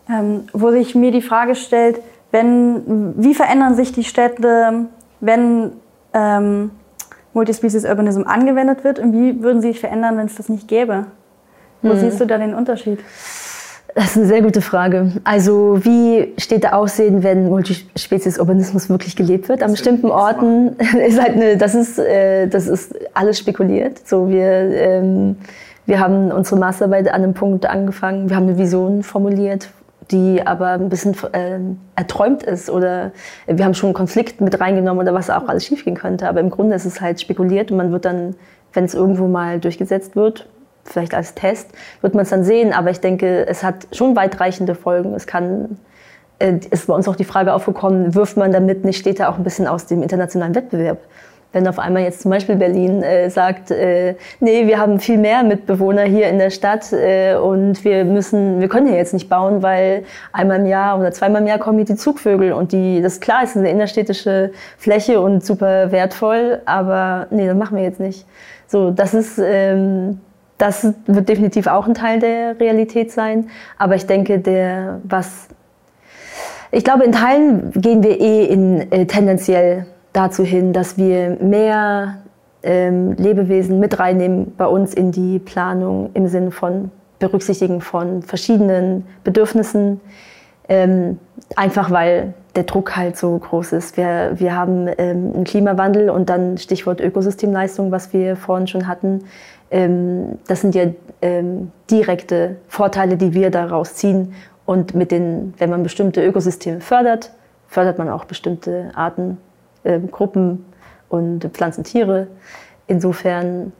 Ähm, wo sich mir die Frage stellt, wenn, wie verändern sich die Städte, wenn ähm, Multispecies Urbanism angewendet wird und wie würden sie sich verändern, wenn es das nicht gäbe? Wo hm. siehst du da den Unterschied? Das ist eine sehr gute Frage. Also wie steht da Aussehen, wenn Multispezies-Urbanismus wirklich gelebt wird? An bestimmten Orten [laughs] ist halt eine, das ist, äh, das ist alles spekuliert. So wir, ähm, wir haben unsere Masterarbeit an einem Punkt angefangen. Wir haben eine Vision formuliert, die aber ein bisschen äh, erträumt ist oder wir haben schon einen Konflikt mit reingenommen oder was auch alles schiefgehen könnte. Aber im Grunde ist es halt spekuliert und man wird dann wenn es irgendwo mal durchgesetzt wird, vielleicht als Test, wird man es dann sehen. Aber ich denke, es hat schon weitreichende Folgen. Es kann, äh, ist bei uns auch die Frage aufgekommen, wirft man damit nicht Städte auch ein bisschen aus dem internationalen Wettbewerb? Wenn auf einmal jetzt zum Beispiel Berlin äh, sagt, äh, nee, wir haben viel mehr Mitbewohner hier in der Stadt äh, und wir müssen, wir können hier jetzt nicht bauen, weil einmal im Jahr oder zweimal im Jahr kommen hier die Zugvögel und die, das ist klar, ist eine innerstädtische Fläche und super wertvoll, aber nee, das machen wir jetzt nicht. So, das ist, ähm, das wird definitiv auch ein Teil der Realität sein. Aber ich denke, der, was, ich glaube, in Teilen gehen wir eh in, äh, tendenziell dazu hin, dass wir mehr ähm, Lebewesen mit reinnehmen bei uns in die Planung im Sinne von Berücksichtigen von verschiedenen Bedürfnissen. Ähm, einfach weil der Druck halt so groß ist. Wir, wir haben ähm, einen Klimawandel und dann Stichwort Ökosystemleistung, was wir vorhin schon hatten. Ähm, das sind ja ähm, direkte Vorteile, die wir daraus ziehen. Und mit den, wenn man bestimmte Ökosysteme fördert, fördert man auch bestimmte Arten, Gruppen und Pflanzen, Tiere. Insofern.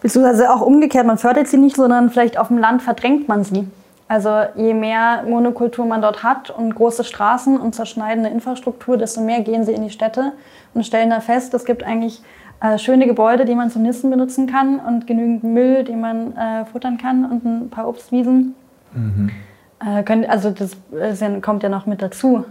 Beziehungsweise auch umgekehrt, man fördert sie nicht, sondern vielleicht auf dem Land verdrängt man sie. Also je mehr Monokultur man dort hat und große Straßen und zerschneidende Infrastruktur, desto mehr gehen sie in die Städte und stellen da fest, es gibt eigentlich äh, schöne Gebäude, die man zum Nisten benutzen kann und genügend Müll, den man äh, futtern kann und ein paar Obstwiesen. Mhm. Äh, können, also das ja, kommt ja noch mit dazu,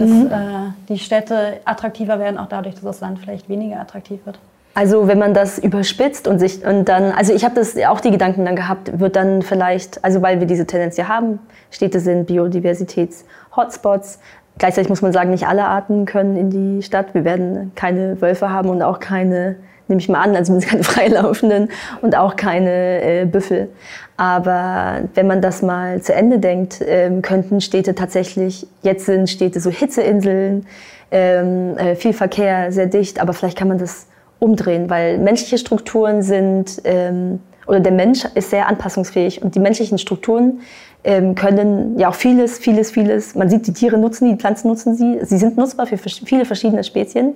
dass mhm. Äh, die Städte attraktiver werden, auch dadurch, dass das Land vielleicht weniger attraktiv wird. Also wenn man das überspitzt und sich und dann, also ich habe das auch die Gedanken dann gehabt, wird dann vielleicht, also weil wir diese Tendenz ja haben, Städte sind Biodiversitäts-Hotspots, Gleichzeitig muss man sagen, nicht alle Arten können in die Stadt. Wir werden keine Wölfe haben und auch keine, nehme ich mal an, also keine [laughs] freilaufenden und auch keine äh, Büffel. Aber wenn man das mal zu Ende denkt, ähm, könnten Städte tatsächlich, jetzt sind Städte so Hitzeinseln, ähm, äh, viel Verkehr, sehr dicht, aber vielleicht kann man das umdrehen, weil menschliche Strukturen sind, ähm, oder der Mensch ist sehr anpassungsfähig und die menschlichen Strukturen können ja auch vieles, vieles, vieles. Man sieht, die Tiere nutzen die, die Pflanzen nutzen sie. Sie sind nutzbar für viele verschiedene Spezien.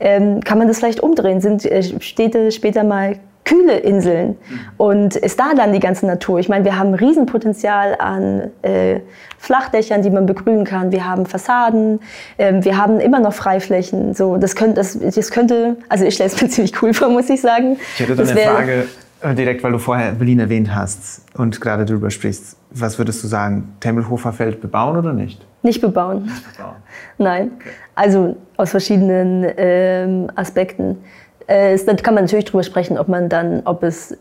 Ähm, kann man das vielleicht umdrehen? Sind äh, Städte später mal kühle Inseln mhm. und ist da dann die ganze Natur. Ich meine, wir haben Riesenpotenzial an äh, Flachdächern, die man begrünen kann. Wir haben Fassaden, ähm, wir haben immer noch Freiflächen. So, das könnte, das, das könnte, also ich stelle es mir [laughs] ziemlich cool vor, muss ich sagen. Ich hätte dann eine Frage, direkt, weil du vorher Berlin erwähnt hast und gerade darüber sprichst. Was würdest du sagen? Tempelhofer Feld bebauen oder nicht? Nicht bebauen. Nicht bebauen. [laughs] Nein. Okay. Also aus verschiedenen ähm, Aspekten. Äh, da kann man natürlich drüber sprechen, ob man dann, ob es,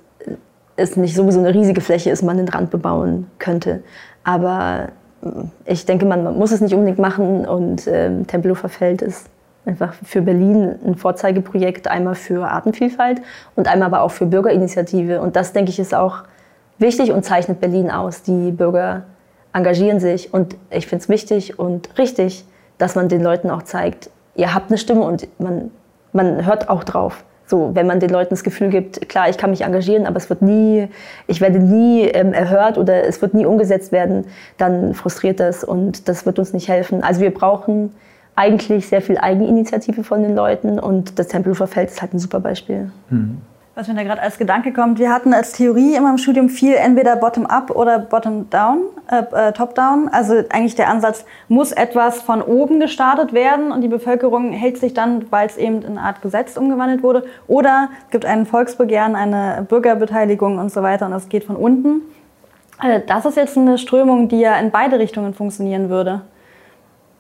es nicht sowieso eine riesige Fläche ist, man den Rand bebauen könnte. Aber äh, ich denke, man muss es nicht unbedingt machen und ähm, Tempelhofer Feld ist einfach für Berlin ein Vorzeigeprojekt, einmal für Artenvielfalt und einmal aber auch für Bürgerinitiative. Und das, denke ich, ist auch wichtig und zeichnet Berlin aus. Die Bürger engagieren sich und ich finde es wichtig und richtig, dass man den Leuten auch zeigt, ihr habt eine Stimme und man, man hört auch drauf. So, wenn man den Leuten das Gefühl gibt, klar, ich kann mich engagieren, aber es wird nie, ich werde nie ähm, erhört oder es wird nie umgesetzt werden, dann frustriert das und das wird uns nicht helfen. Also wir brauchen eigentlich sehr viel Eigeninitiative von den Leuten und das Tempelhofer Feld ist halt ein super Beispiel. Mhm. Was mir da gerade als Gedanke kommt, wir hatten als Theorie immer im Studium viel entweder bottom-up oder bottom-down, äh, äh, top-down. Also eigentlich der Ansatz, muss etwas von oben gestartet werden und die Bevölkerung hält sich dann, weil es eben in eine Art Gesetz umgewandelt wurde. Oder es gibt ein Volksbegehren, eine Bürgerbeteiligung und so weiter und das geht von unten. Äh, das ist jetzt eine Strömung, die ja in beide Richtungen funktionieren würde.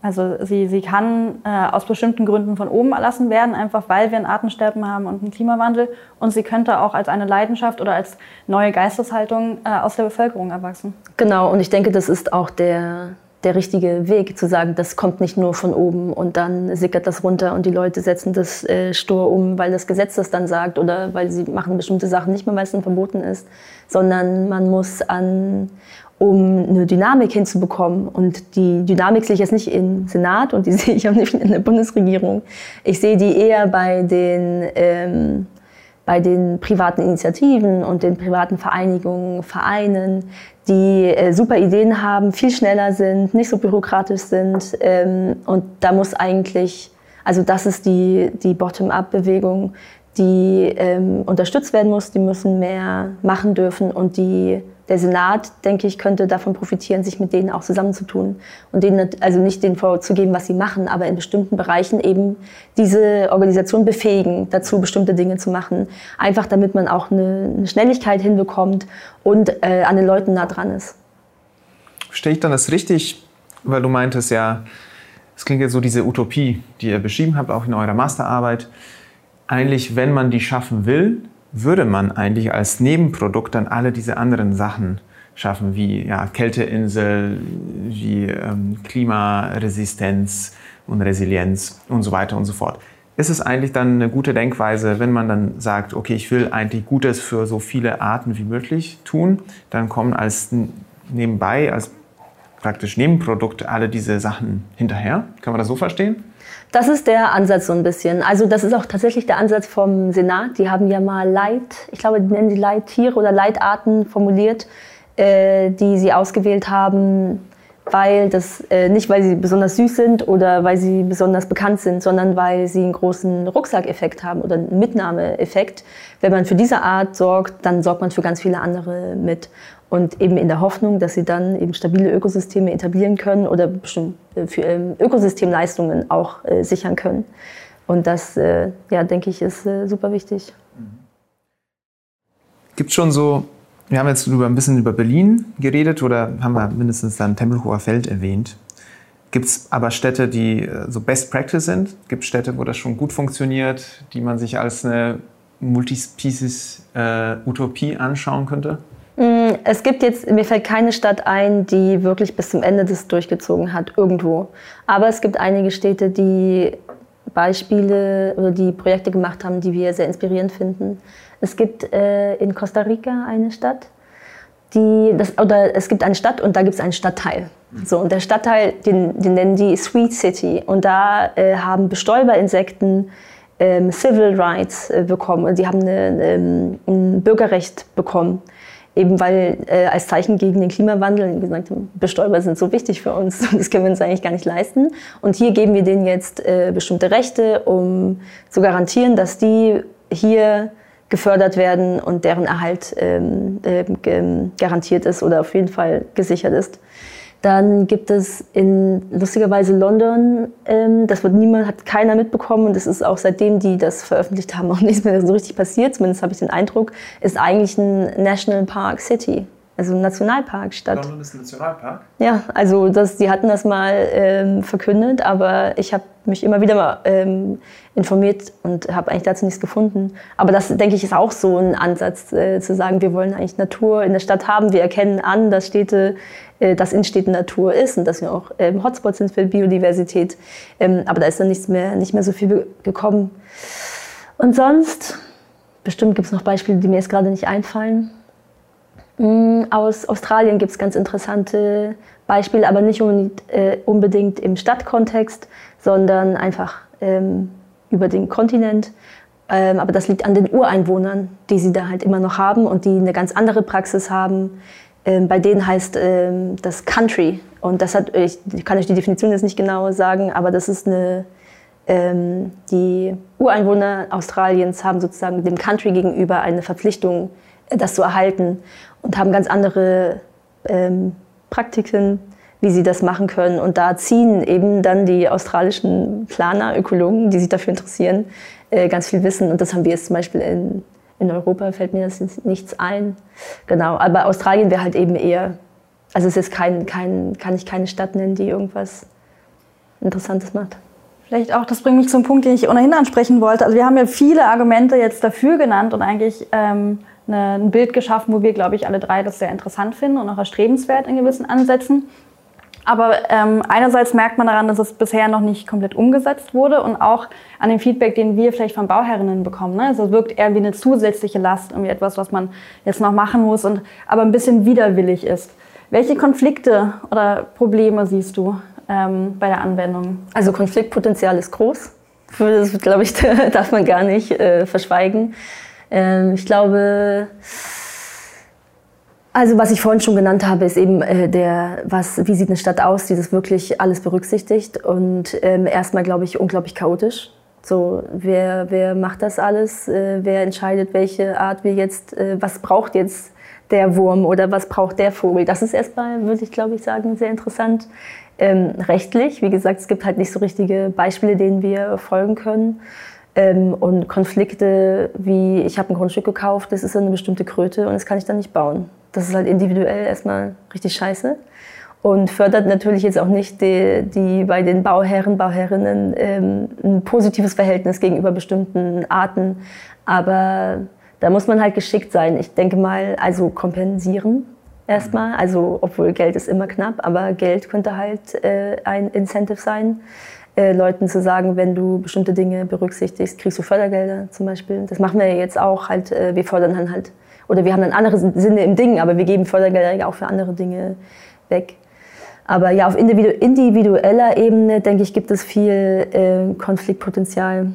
Also sie, sie kann äh, aus bestimmten Gründen von oben erlassen werden, einfach weil wir ein Artensterben haben und einen Klimawandel. Und sie könnte auch als eine Leidenschaft oder als neue Geisteshaltung äh, aus der Bevölkerung erwachsen. Genau, und ich denke, das ist auch der, der richtige Weg, zu sagen, das kommt nicht nur von oben und dann sickert das runter und die Leute setzen das äh, stur um, weil das Gesetz das dann sagt oder weil sie machen bestimmte Sachen nicht mehr, weil es dann verboten ist, sondern man muss an um eine Dynamik hinzubekommen. Und die Dynamik sehe ich jetzt nicht im Senat und die [laughs] sehe ich auch nicht in der Bundesregierung. Ich sehe die eher bei den, ähm, bei den privaten Initiativen und den privaten Vereinigungen, Vereinen, die äh, super Ideen haben, viel schneller sind, nicht so bürokratisch sind. Ähm, und da muss eigentlich, also das ist die, die Bottom-up-Bewegung, die ähm, unterstützt werden muss, die müssen mehr machen dürfen und die, der Senat, denke ich, könnte davon profitieren, sich mit denen auch zusammenzutun und denen also nicht denen vorzugeben, was sie machen, aber in bestimmten Bereichen eben diese Organisation befähigen, dazu bestimmte Dinge zu machen, einfach damit man auch eine, Schnelligkeit hinbekommt und äh, an den Leuten nah dran ist. Verstehe ich dann das richtig, weil du meintest ja, es klingt jetzt so diese Utopie, die ihr beschrieben habt, auch in eurer Masterarbeit. Eigentlich, wenn man die schaffen will, würde man eigentlich als Nebenprodukt dann alle diese anderen Sachen schaffen, wie ja, Kälteinsel, wie ähm, Klimaresistenz und Resilienz und so weiter und so fort. Ist es eigentlich dann eine gute Denkweise, wenn man dann sagt, okay, ich will eigentlich Gutes für so viele Arten wie möglich tun, dann kommen als nebenbei, als praktisch Nebenprodukt alle diese Sachen hinterher? Kann man das so verstehen? Das ist der Ansatz so ein bisschen. Also das ist auch tatsächlich der Ansatz vom Senat. Die haben ja mal Leit, ich glaube, die nennen sie Leittiere oder Leitarten formuliert, äh, die sie ausgewählt haben, weil das äh, nicht, weil sie besonders süß sind oder weil sie besonders bekannt sind, sondern weil sie einen großen Rucksackeffekt haben oder einen Mitnahmeeffekt. Wenn man für diese Art sorgt, dann sorgt man für ganz viele andere mit und eben in der Hoffnung, dass sie dann eben stabile Ökosysteme etablieren können oder äh, für ähm, Ökosystemleistungen auch äh, sichern können. Und das, äh, ja, denke ich, ist super wichtig. Gibt schon so, wir haben jetzt über, ein bisschen über Berlin geredet oder haben wir mindestens dann Tempelhofer Feld erwähnt. Gibt es aber Städte, die so Best Practice sind? Gibt es Städte, wo das schon gut funktioniert, die man sich als eine Multispecies-Utopie anschauen könnte? Mm, es gibt jetzt, mir fällt keine Stadt ein, die wirklich bis zum Ende das durchgezogen hat, irgendwo. Aber es gibt einige Städte, die Beispiele oder die Projekte gemacht haben, die wir sehr inspirierend finden. Es gibt äh, in Costa Rica eine Stadt, die, das, oder es gibt eine Stadt und da gibt es einen Stadtteil. So, und der Stadtteil, den, den nennen die Sweet City. Und da äh, haben Bestäuberinsekten ähm, Civil Rights äh, bekommen. Und sie haben eine, ähm, ein Bürgerrecht bekommen eben weil äh, als Zeichen gegen den Klimawandel gesagt haben, Bestäuber sind so wichtig für uns, [laughs] das können wir uns eigentlich gar nicht leisten. Und hier geben wir denen jetzt äh, bestimmte Rechte, um zu garantieren, dass die hier gefördert werden und deren Erhalt ähm, äh, garantiert ist oder auf jeden Fall gesichert ist. Dann gibt es in lustigerweise London, ähm, das wird niemand, hat keiner mitbekommen und es ist auch seitdem die das veröffentlicht haben [laughs] auch nichts mehr so richtig passiert. Zumindest habe ich den Eindruck, ist eigentlich ein National Park City also Nationalparkstadt. London ist ein Nationalpark? Ja, also das, die hatten das mal ähm, verkündet, aber ich habe mich immer wieder mal ähm, informiert und habe eigentlich dazu nichts gefunden. Aber das, denke ich, ist auch so ein Ansatz, äh, zu sagen, wir wollen eigentlich Natur in der Stadt haben. Wir erkennen an, dass Städte, äh, dass in Städten Natur ist und dass wir auch ähm, Hotspots sind für Biodiversität. Ähm, aber da ist dann nichts mehr, nicht mehr so viel gekommen. Und sonst, bestimmt gibt es noch Beispiele, die mir jetzt gerade nicht einfallen. Mm, aus Australien gibt es ganz interessante Beispiele, aber nicht unbedingt, äh, unbedingt im Stadtkontext, sondern einfach ähm, über den Kontinent. Ähm, aber das liegt an den Ureinwohnern, die sie da halt immer noch haben und die eine ganz andere Praxis haben. Ähm, bei denen heißt ähm, das Country. Und das hat, ich kann euch die Definition jetzt nicht genau sagen, aber das ist eine, ähm, die Ureinwohner Australiens haben sozusagen dem Country gegenüber eine Verpflichtung, das zu erhalten und haben ganz andere ähm, Praktiken, wie sie das machen können. Und da ziehen eben dann die australischen Planer, Ökologen, die sich dafür interessieren, äh, ganz viel Wissen. Und das haben wir jetzt zum Beispiel in, in Europa, fällt mir das nichts ein. Genau, aber Australien wäre halt eben eher, also es ist kein, kein, kann ich keine Stadt nennen, die irgendwas Interessantes macht. Vielleicht auch, das bringt mich zum Punkt, den ich ohnehin ansprechen wollte. Also wir haben ja viele Argumente jetzt dafür genannt und eigentlich ähm, eine, ein Bild geschaffen, wo wir, glaube ich, alle drei das sehr interessant finden und auch erstrebenswert in gewissen Ansätzen. Aber ähm, einerseits merkt man daran, dass es bisher noch nicht komplett umgesetzt wurde und auch an dem Feedback, den wir vielleicht von Bauherrinnen bekommen. Ne? Also es wirkt eher wie eine zusätzliche Last, irgendwie etwas, was man jetzt noch machen muss und aber ein bisschen widerwillig ist. Welche Konflikte oder Probleme siehst du ähm, bei der Anwendung? Also Konfliktpotenzial ist groß. Das, glaube ich, [laughs] darf man gar nicht äh, verschweigen. Ähm, ich glaube, also was ich vorhin schon genannt habe, ist eben äh, der, was, wie sieht eine Stadt aus, die das wirklich alles berücksichtigt und ähm, erstmal, glaube ich, unglaublich chaotisch. So, wer, wer macht das alles? Äh, wer entscheidet, welche Art wir jetzt, äh, was braucht jetzt der Wurm oder was braucht der Vogel? Das ist erstmal, würde ich glaube ich sagen, sehr interessant. Ähm, rechtlich, wie gesagt, es gibt halt nicht so richtige Beispiele, denen wir folgen können. Ähm, und Konflikte wie, ich habe ein Grundstück gekauft, das ist eine bestimmte Kröte und das kann ich dann nicht bauen. Das ist halt individuell erstmal richtig scheiße und fördert natürlich jetzt auch nicht die, die bei den Bauherren, Bauherrinnen ähm, ein positives Verhältnis gegenüber bestimmten Arten. Aber da muss man halt geschickt sein. Ich denke mal, also kompensieren erstmal. Also, obwohl Geld ist immer knapp, aber Geld könnte halt äh, ein Incentive sein. Äh, Leuten zu sagen, wenn du bestimmte Dinge berücksichtigst, kriegst du Fördergelder zum Beispiel. Das machen wir ja jetzt auch halt. Äh, wir fördern dann halt, oder wir haben dann andere Sinne im Ding, aber wir geben Fördergelder auch für andere Dinge weg. Aber ja, auf individueller Ebene, denke ich, gibt es viel äh, Konfliktpotenzial.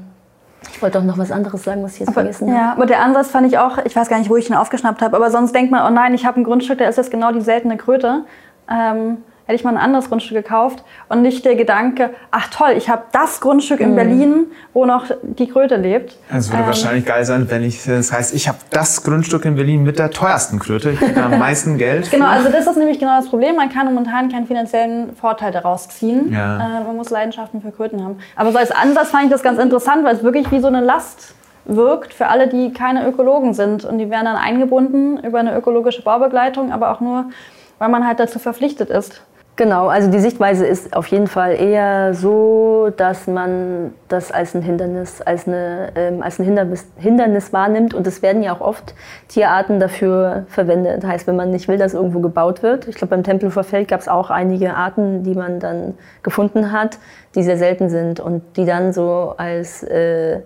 Ich wollte auch noch was anderes sagen, was ich jetzt aber, vergessen habe. Ja, aber der Ansatz fand ich auch, ich weiß gar nicht, wo ich ihn aufgeschnappt habe, aber sonst denkt man, oh nein, ich habe ein Grundstück, da ist jetzt genau die seltene Kröte. Ähm, hätte ich mal ein anderes Grundstück gekauft und nicht der Gedanke, ach toll, ich habe das Grundstück in mhm. Berlin, wo noch die Kröte lebt. Es würde ähm, wahrscheinlich geil sein, wenn ich, das heißt, ich habe das Grundstück in Berlin mit der teuersten Kröte, ich kriege am [laughs] meisten Geld. Genau, also das ist nämlich genau das Problem. Man kann momentan keinen finanziellen Vorteil daraus ziehen. Ja. Äh, man muss Leidenschaften für Kröten haben. Aber so als Ansatz fand ich das ganz interessant, weil es wirklich wie so eine Last wirkt für alle, die keine Ökologen sind. Und die werden dann eingebunden über eine ökologische Baubegleitung, aber auch nur, weil man halt dazu verpflichtet ist. Genau, also die Sichtweise ist auf jeden Fall eher so, dass man das als ein Hindernis, als, eine, ähm, als ein Hindernis, Hindernis wahrnimmt. Und es werden ja auch oft Tierarten dafür verwendet. Heißt, wenn man nicht will, dass irgendwo gebaut wird. Ich glaube, beim Tempelhofer Feld gab es auch einige Arten, die man dann gefunden hat, die sehr selten sind und die dann so als, äh,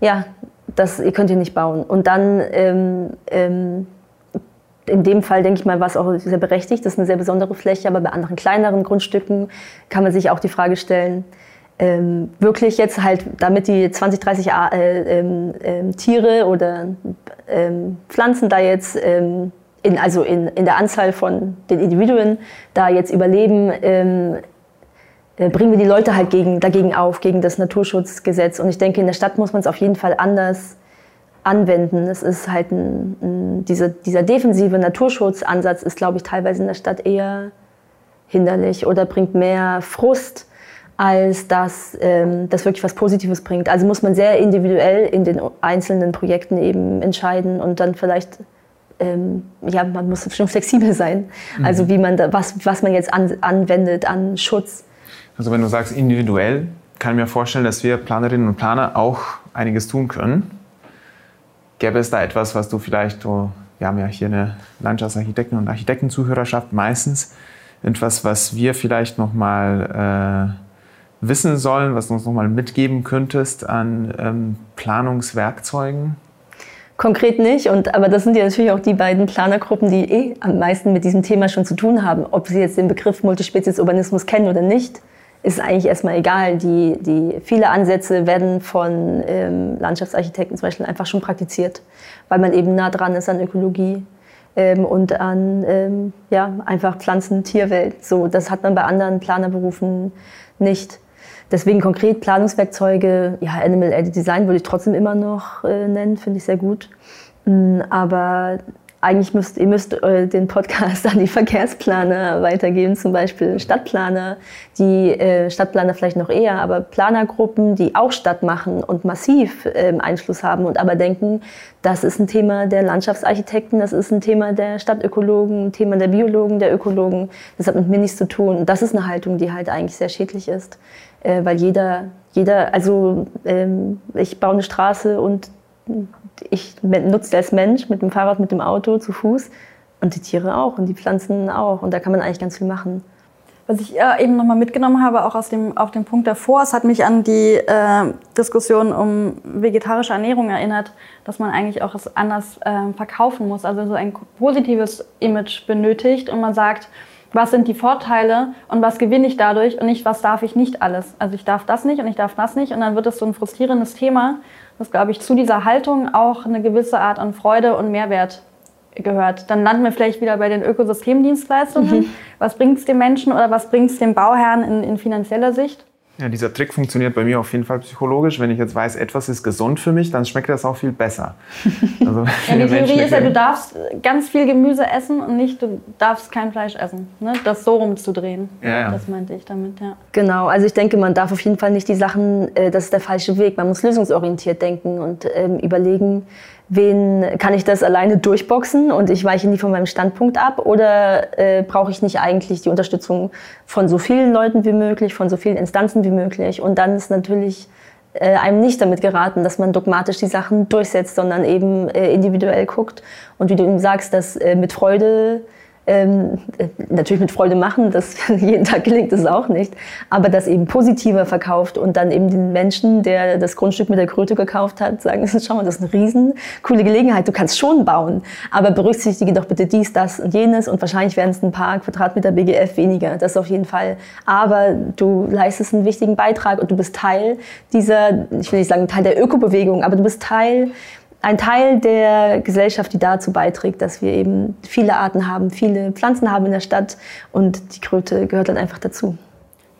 ja, das, ihr könnt hier nicht bauen. Und dann ähm, ähm, in dem Fall, denke ich mal, war es auch sehr berechtigt. Das ist eine sehr besondere Fläche, aber bei anderen kleineren Grundstücken kann man sich auch die Frage stellen, ähm, wirklich jetzt halt, damit die 20, 30 äh, ähm, ähm, Tiere oder ähm, Pflanzen da jetzt, ähm, in, also in, in der Anzahl von den Individuen da jetzt überleben, äh, bringen wir die Leute halt gegen, dagegen auf, gegen das Naturschutzgesetz. Und ich denke, in der Stadt muss man es auf jeden Fall anders anwenden. Es ist halt ein, ein, dieser, dieser defensive Naturschutzansatz ist, glaube ich, teilweise in der Stadt eher hinderlich oder bringt mehr Frust, als dass ähm, das wirklich was Positives bringt. Also muss man sehr individuell in den einzelnen Projekten eben entscheiden und dann vielleicht ähm, ja, man muss schon flexibel sein. Mhm. Also wie man da, was, was man jetzt an, anwendet an Schutz. Also wenn du sagst individuell, kann ich mir vorstellen, dass wir Planerinnen und Planer auch einiges tun können. Gäbe es da etwas, was du vielleicht, oh, wir haben ja hier eine Landschaftsarchitekten- und Architektenzuhörerschaft meistens, etwas, was wir vielleicht nochmal äh, wissen sollen, was du uns nochmal mitgeben könntest an ähm, Planungswerkzeugen? Konkret nicht, und, aber das sind ja natürlich auch die beiden Planergruppen, die eh am meisten mit diesem Thema schon zu tun haben. Ob sie jetzt den Begriff Multispezies-Urbanismus kennen oder nicht, ist eigentlich erstmal egal. Die, die, viele Ansätze werden von ähm, Landschaftsarchitekten zum Beispiel einfach schon praktiziert, weil man eben nah dran ist an Ökologie ähm, und an ähm, ja, einfach Pflanzen, Tierwelt. So, das hat man bei anderen Planerberufen nicht. Deswegen konkret Planungswerkzeuge, ja, Animal Aided Design würde ich trotzdem immer noch äh, nennen, finde ich sehr gut. Mm, aber eigentlich müsst ihr müsst äh, den Podcast [laughs] an die Verkehrsplaner weitergeben, zum Beispiel Stadtplaner, die äh, Stadtplaner vielleicht noch eher, aber Planergruppen, die auch Stadt machen und massiv äh, Einfluss haben und aber denken, das ist ein Thema der Landschaftsarchitekten, das ist ein Thema der Stadtökologen, ein Thema der Biologen, der Ökologen. Das hat mit mir nichts zu tun. Das ist eine Haltung, die halt eigentlich sehr schädlich ist, äh, weil jeder, jeder, also ähm, ich baue eine Straße und ich nutze als Mensch mit dem Fahrrad, mit dem Auto, zu Fuß und die Tiere auch und die Pflanzen auch. Und da kann man eigentlich ganz viel machen. Was ich äh, eben nochmal mitgenommen habe, auch aus dem, auf dem Punkt davor, es hat mich an die äh, Diskussion um vegetarische Ernährung erinnert, dass man eigentlich auch es anders äh, verkaufen muss, also so ein positives Image benötigt und man sagt, was sind die Vorteile und was gewinne ich dadurch und nicht, was darf ich nicht alles. Also ich darf das nicht und ich darf das nicht und dann wird es so ein frustrierendes Thema, dass, glaube ich, zu dieser Haltung auch eine gewisse Art an Freude und Mehrwert gehört. Dann landen wir vielleicht wieder bei den Ökosystemdienstleistungen. Mhm. Was bringt es den Menschen oder was bringt es dem Bauherrn in, in finanzieller Sicht? Ja, dieser Trick funktioniert bei mir auf jeden Fall psychologisch. Wenn ich jetzt weiß, etwas ist gesund für mich, dann schmeckt das auch viel besser. [laughs] Also, ja, die Theorie ist ja, du darfst ganz viel Gemüse essen und nicht, du darfst kein Fleisch essen. Ne? Das so rumzudrehen. Ja, ja. Das meinte ich damit, ja. Genau, also ich denke, man darf auf jeden Fall nicht die Sachen, äh, das ist der falsche Weg. Man muss lösungsorientiert denken und ähm, überlegen, wen kann ich das alleine durchboxen und ich weiche nie von meinem Standpunkt ab? Oder äh, brauche ich nicht eigentlich die Unterstützung von so vielen Leuten wie möglich, von so vielen Instanzen wie möglich? Und dann ist natürlich äh, einem nicht damit geraten, dass man dogmatisch die Sachen durchsetzt, sondern eben äh, individuell guckt. Und wie du eben sagst, dass äh, mit Freude ähm, äh, natürlich mit Freude machen, das [laughs] jeden Tag gelingt das auch nicht, aber das eben positiver verkauft und dann eben den Menschen, der das Grundstück mit der Kröte gekauft hat, sagen, [laughs] schau mal, das ist eine riesen coole Gelegenheit, du kannst schon bauen, aber berücksichtige doch bitte dies, das und jenes und wahrscheinlich werden es ein paar Quadratmeter BGF weniger, das auf jeden Fall, aber du leistest einen wichtigen Beitrag und du bist Teil dieser, ich will nicht sagen Teil der Ökobewegung, aber du bist Teil ein Teil der Gesellschaft, die dazu beiträgt, dass wir eben viele Arten haben, viele Pflanzen haben in der Stadt und die Kröte gehört dann einfach dazu.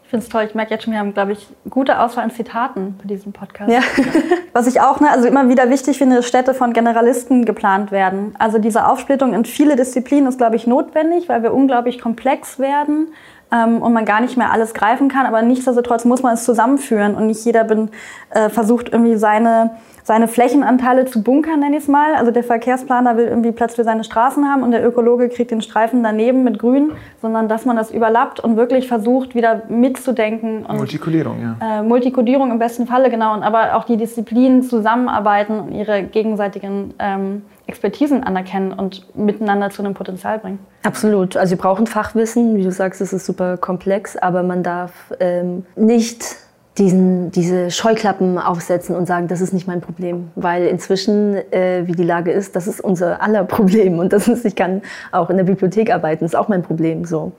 Ich finde es toll. Ich merke jetzt schon, wir haben, glaube ich, gute Auswahl an Zitaten für diesen Podcast. Ja. [laughs] Was ich auch ne, also immer wieder wichtig finde, dass Städte von Generalisten geplant werden. Also diese Aufsplittung in viele Disziplinen ist, glaube ich, notwendig, weil wir unglaublich komplex werden ähm, und man gar nicht mehr alles greifen kann. Aber nichtsdestotrotz muss man es zusammenführen und nicht jeder bin, äh, versucht irgendwie seine seine Flächenanteile zu bunkern, nenne ich es mal. Also der Verkehrsplaner will irgendwie Platz für seine Straßen haben und der Ökologe kriegt den Streifen daneben mit Grün, sondern dass man das überlappt und wirklich versucht, wieder mitzudenken. Und, Multikulierung, ja. Äh, Multikulierung im besten Falle, genau. Und aber auch die Disziplinen zusammenarbeiten und ihre gegenseitigen ähm, Expertisen anerkennen und miteinander zu einem Potenzial bringen. Absolut. Also wir brauchen Fachwissen. Wie du sagst, es ist super komplex, aber man darf ähm, nicht diesen, diese Scheuklappen aufsetzen und sagen, das ist nicht mein Problem. Weil inzwischen, äh, wie die Lage ist, das ist unser aller [laughs] Problem. Und das ist, ich kann auch in der Bibliothek arbeiten, ist auch mein Problem. So.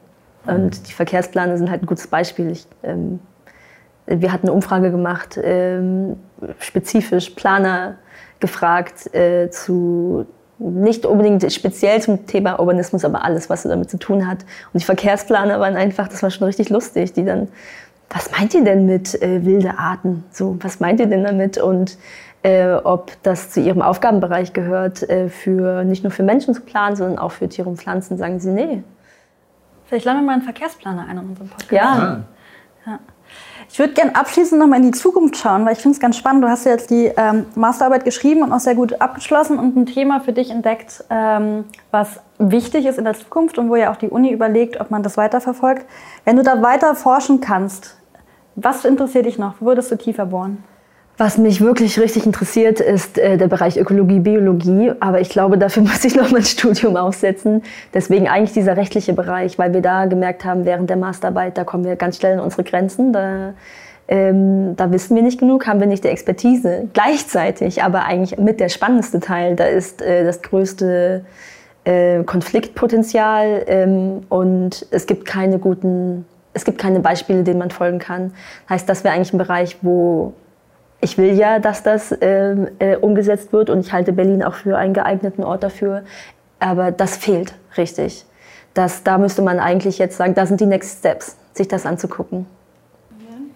Und die Verkehrspläne sind halt ein gutes Beispiel. Ich, ähm, wir hatten eine Umfrage gemacht, ähm, spezifisch Planer gefragt äh, zu nicht unbedingt speziell zum Thema Urbanismus, aber alles, was damit zu tun hat. Und die Verkehrsplaner waren einfach, das war schon richtig lustig, die dann was meint ihr denn mit äh, wilde Arten? So, was meint ihr denn damit? Und äh, ob das zu ihrem Aufgabenbereich gehört, äh, für nicht nur für Menschen zu planen, sondern auch für Tiere und Pflanzen, sagen sie nee. Vielleicht laden wir mal einen Verkehrsplaner ein in unserem Podcast. Ja. ja. Ich würde gerne abschließend nochmal in die Zukunft schauen, weil ich finde es ganz spannend. Du hast ja jetzt die ähm, Masterarbeit geschrieben und auch sehr gut abgeschlossen und ein Thema für dich entdeckt, ähm, was wichtig ist in der Zukunft und wo ja auch die Uni überlegt, ob man das weiterverfolgt. Wenn du da weiter forschen kannst, was interessiert dich noch? Wo würdest du tiefer bohren? Was mich wirklich richtig interessiert, ist äh, der Bereich Ökologie, Biologie. Aber ich glaube, dafür [laughs] muss ich noch mal ein Studium aufsetzen. Deswegen eigentlich dieser rechtliche Bereich, weil wir da gemerkt haben, während der Masterarbeit, da kommen wir ganz schnell an unsere Grenzen. Da, ähm, da wissen wir nicht genug, haben wir nicht die Expertise. Gleichzeitig, aber eigentlich mit der spannendste Teil, da ist äh, das größte äh, Konfliktpotenzial ähm, und es gibt keine guten es gibt keine Beispiele, denen man folgen kann. Heißt, das wäre eigentlich ein Bereich, wo ich will ja, dass das äh, äh, umgesetzt wird und ich halte Berlin auch für einen geeigneten Ort dafür. Aber das fehlt richtig. Das, da müsste man eigentlich jetzt sagen, da sind die Next Steps, sich das anzugucken.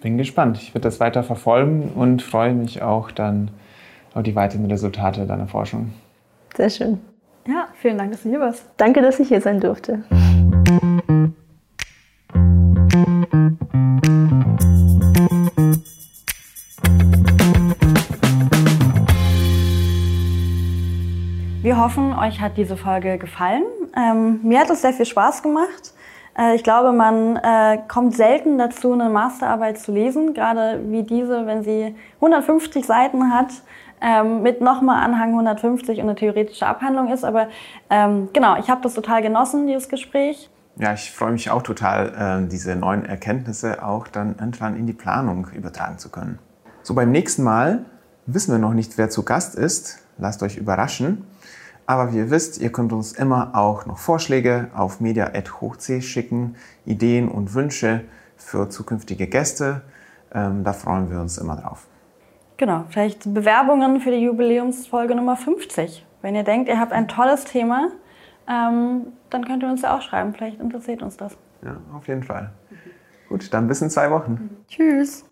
Bin gespannt. Ich werde das weiter verfolgen und freue mich auch dann auf die weiteren Resultate deiner Forschung. Sehr schön. Ja, vielen Dank, dass du hier warst. Danke, dass ich hier sein durfte. Hoffen, euch hat diese Folge gefallen. Ähm, mir hat es sehr viel Spaß gemacht. Äh, ich glaube, man äh, kommt selten dazu, eine Masterarbeit zu lesen, gerade wie diese, wenn sie 150 Seiten hat, ähm, mit nochmal Anhang 150 und eine theoretische Abhandlung ist. Aber ähm, genau, ich habe das total genossen, dieses Gespräch. Ja, ich freue mich auch total, äh, diese neuen Erkenntnisse auch dann irgendwann in die Planung übertragen zu können. So, beim nächsten Mal wissen wir noch nicht, wer zu Gast ist. Lasst euch überraschen. Aber wie ihr wisst, ihr könnt uns immer auch noch Vorschläge auf media.hochc schicken, Ideen und Wünsche für zukünftige Gäste. Ähm, da freuen wir uns immer drauf. Genau, vielleicht Bewerbungen für die Jubiläumsfolge Nummer 50. Wenn ihr denkt, ihr habt ein tolles Thema, ähm, dann könnt ihr uns ja auch schreiben. Vielleicht interessiert uns das. Ja, auf jeden Fall. Gut, dann bis in zwei Wochen. Tschüss.